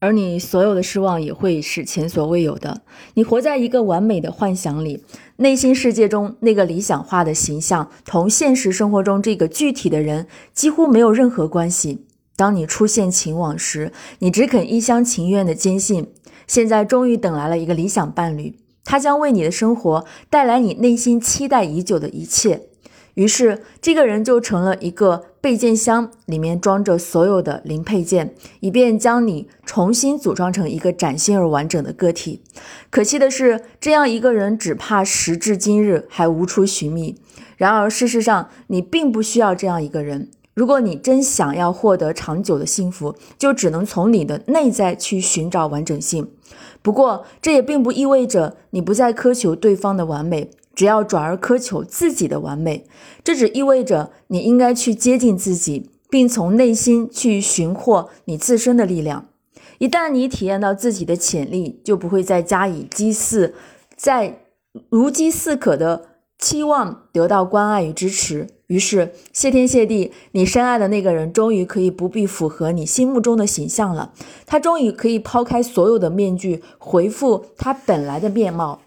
而你所有的失望也会是前所未有的。你活在一个完美的幻想里，内心世界中那个理想化的形象同现实生活中这个具体的人几乎没有任何关系。当你出现情网时，你只肯一厢情愿地坚信，现在终于等来了一个理想伴侣，他将为你的生活带来你内心期待已久的一切。于是，这个人就成了一个备件箱，里面装着所有的零配件，以便将你重新组装成一个崭新而完整的个体。可惜的是，这样一个人只怕时至今日还无处寻觅。然而，事实上，你并不需要这样一个人。如果你真想要获得长久的幸福，就只能从你的内在去寻找完整性。不过，这也并不意味着你不再苛求对方的完美。只要转而苛求自己的完美，这只意味着你应该去接近自己，并从内心去寻获你自身的力量。一旦你体验到自己的潜力，就不会再加以讥刺，在如饥似渴的期望得到关爱与支持。于是，谢天谢地，你深爱的那个人终于可以不必符合你心目中的形象了。他终于可以抛开所有的面具，回复他本来的面貌。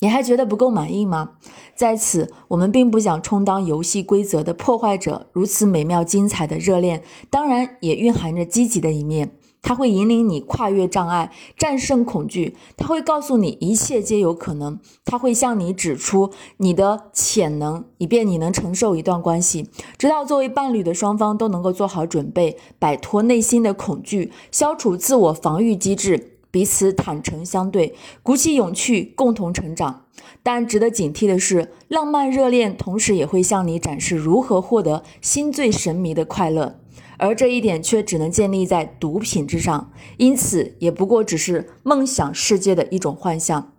你还觉得不够满意吗？在此，我们并不想充当游戏规则的破坏者。如此美妙精彩的热恋，当然也蕴含着积极的一面。它会引领你跨越障碍，战胜恐惧。它会告诉你一切皆有可能。它会向你指出你的潜能，以便你能承受一段关系，直到作为伴侣的双方都能够做好准备，摆脱内心的恐惧，消除自我防御机制。彼此坦诚相对，鼓起勇气，共同成长。但值得警惕的是，浪漫热恋同时也会向你展示如何获得心醉神迷的快乐，而这一点却只能建立在毒品之上，因此也不过只是梦想世界的一种幻象。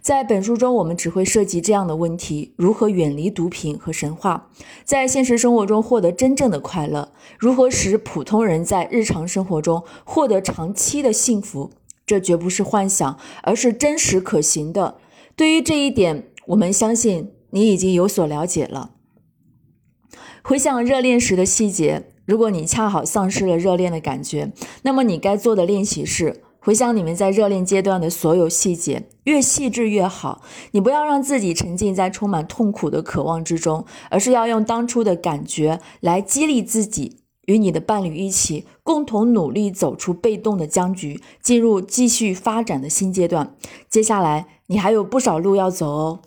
在本书中，我们只会涉及这样的问题：如何远离毒品和神话，在现实生活中获得真正的快乐；如何使普通人在日常生活中获得长期的幸福。这绝不是幻想，而是真实可行的。对于这一点，我们相信你已经有所了解了。回想热恋时的细节，如果你恰好丧失了热恋的感觉，那么你该做的练习是回想你们在热恋阶段的所有细节，越细致越好。你不要让自己沉浸在充满痛苦的渴望之中，而是要用当初的感觉来激励自己。与你的伴侣一起，共同努力走出被动的僵局，进入继续发展的新阶段。接下来，你还有不少路要走哦。